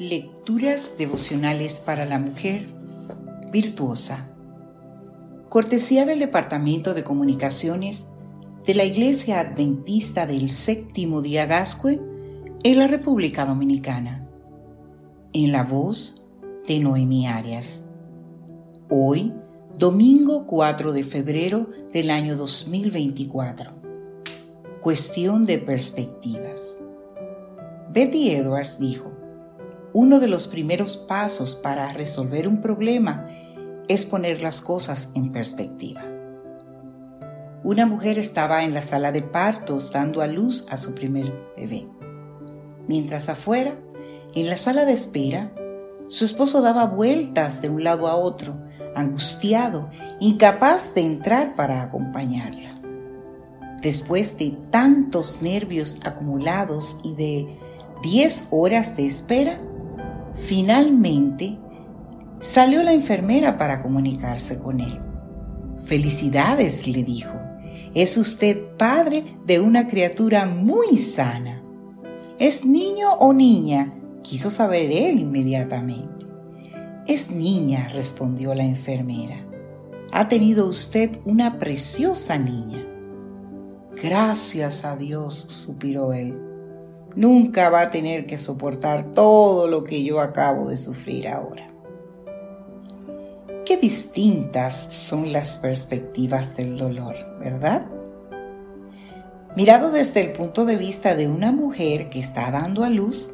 Lecturas devocionales para la mujer virtuosa. Cortesía del Departamento de Comunicaciones de la Iglesia Adventista del Séptimo Día Gascue en la República Dominicana. En la voz de Noemi Arias. Hoy, domingo 4 de febrero del año 2024. Cuestión de perspectivas. Betty Edwards dijo, uno de los primeros pasos para resolver un problema es poner las cosas en perspectiva. Una mujer estaba en la sala de partos dando a luz a su primer bebé. Mientras afuera, en la sala de espera, su esposo daba vueltas de un lado a otro, angustiado, incapaz de entrar para acompañarla. Después de tantos nervios acumulados y de 10 horas de espera, Finalmente, salió la enfermera para comunicarse con él. Felicidades, le dijo. Es usted padre de una criatura muy sana. ¿Es niño o niña? quiso saber él inmediatamente. Es niña, respondió la enfermera. Ha tenido usted una preciosa niña. Gracias a Dios, suspiró él. Nunca va a tener que soportar todo lo que yo acabo de sufrir ahora. Qué distintas son las perspectivas del dolor, ¿verdad? Mirado desde el punto de vista de una mujer que está dando a luz,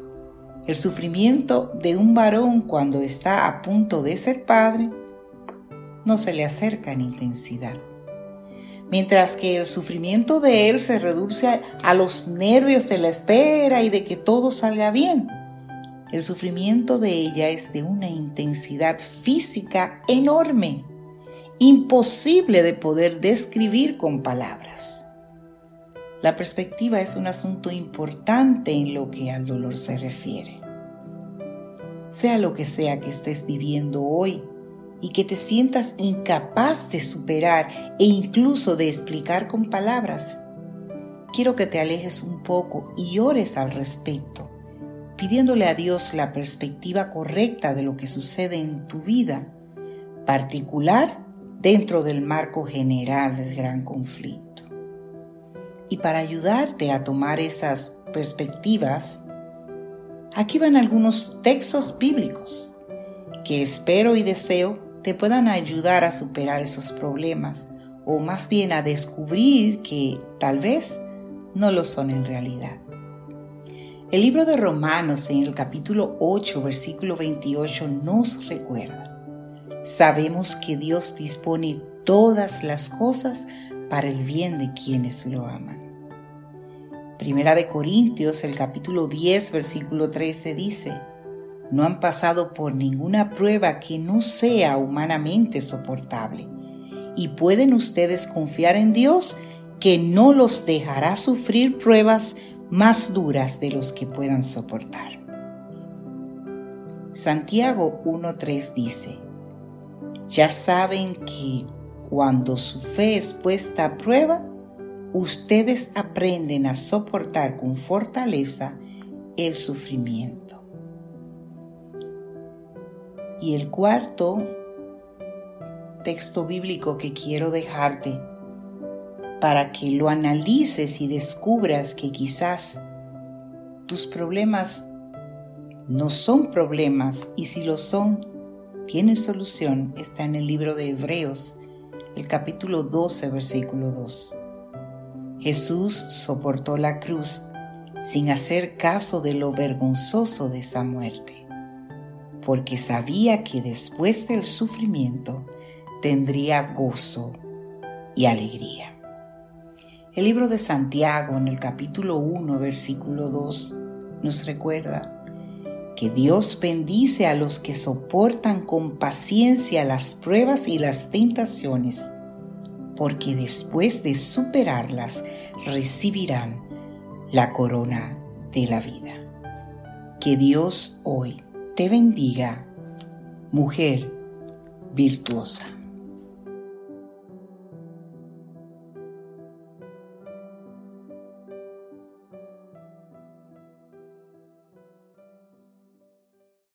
el sufrimiento de un varón cuando está a punto de ser padre no se le acerca en intensidad mientras que el sufrimiento de él se reduce a, los nervios de la espera y de que todo salga bien. El sufrimiento de ella es de una intensidad física enorme, imposible de poder describir con palabras. La perspectiva es un asunto importante en lo que al dolor se refiere. Sea lo que sea que estés viviendo hoy, y que te sientas incapaz de superar e incluso de explicar con palabras, quiero que te alejes un poco y ores al respecto, pidiéndole a Dios la perspectiva correcta de lo que sucede en tu vida, particular dentro del marco general del gran conflicto. Y para ayudarte a tomar esas perspectivas, aquí van algunos textos bíblicos que espero y deseo te puedan ayudar a superar esos problemas o más bien a descubrir que tal vez no lo son en realidad. El libro de Romanos en el capítulo 8, versículo 28 nos recuerda, sabemos que Dios dispone todas las cosas para el bien de quienes lo aman. Primera de Corintios, el capítulo 10, versículo 13 dice, no han pasado por ninguna prueba que no sea humanamente soportable. Y pueden ustedes confiar en Dios que no los dejará sufrir pruebas más duras de los que puedan soportar. Santiago 1.3 dice, ya saben que cuando su fe es puesta a prueba, ustedes aprenden a soportar con fortaleza el sufrimiento. Y el cuarto texto bíblico que quiero dejarte para que lo analices y descubras que quizás tus problemas no son problemas y si lo son, tienen solución, está en el libro de Hebreos, el capítulo 12, versículo 2. Jesús soportó la cruz sin hacer caso de lo vergonzoso de esa muerte porque sabía que después del sufrimiento tendría gozo y alegría. El libro de Santiago en el capítulo 1, versículo 2 nos recuerda que Dios bendice a los que soportan con paciencia las pruebas y las tentaciones, porque después de superarlas recibirán la corona de la vida. Que Dios hoy te bendiga, mujer virtuosa.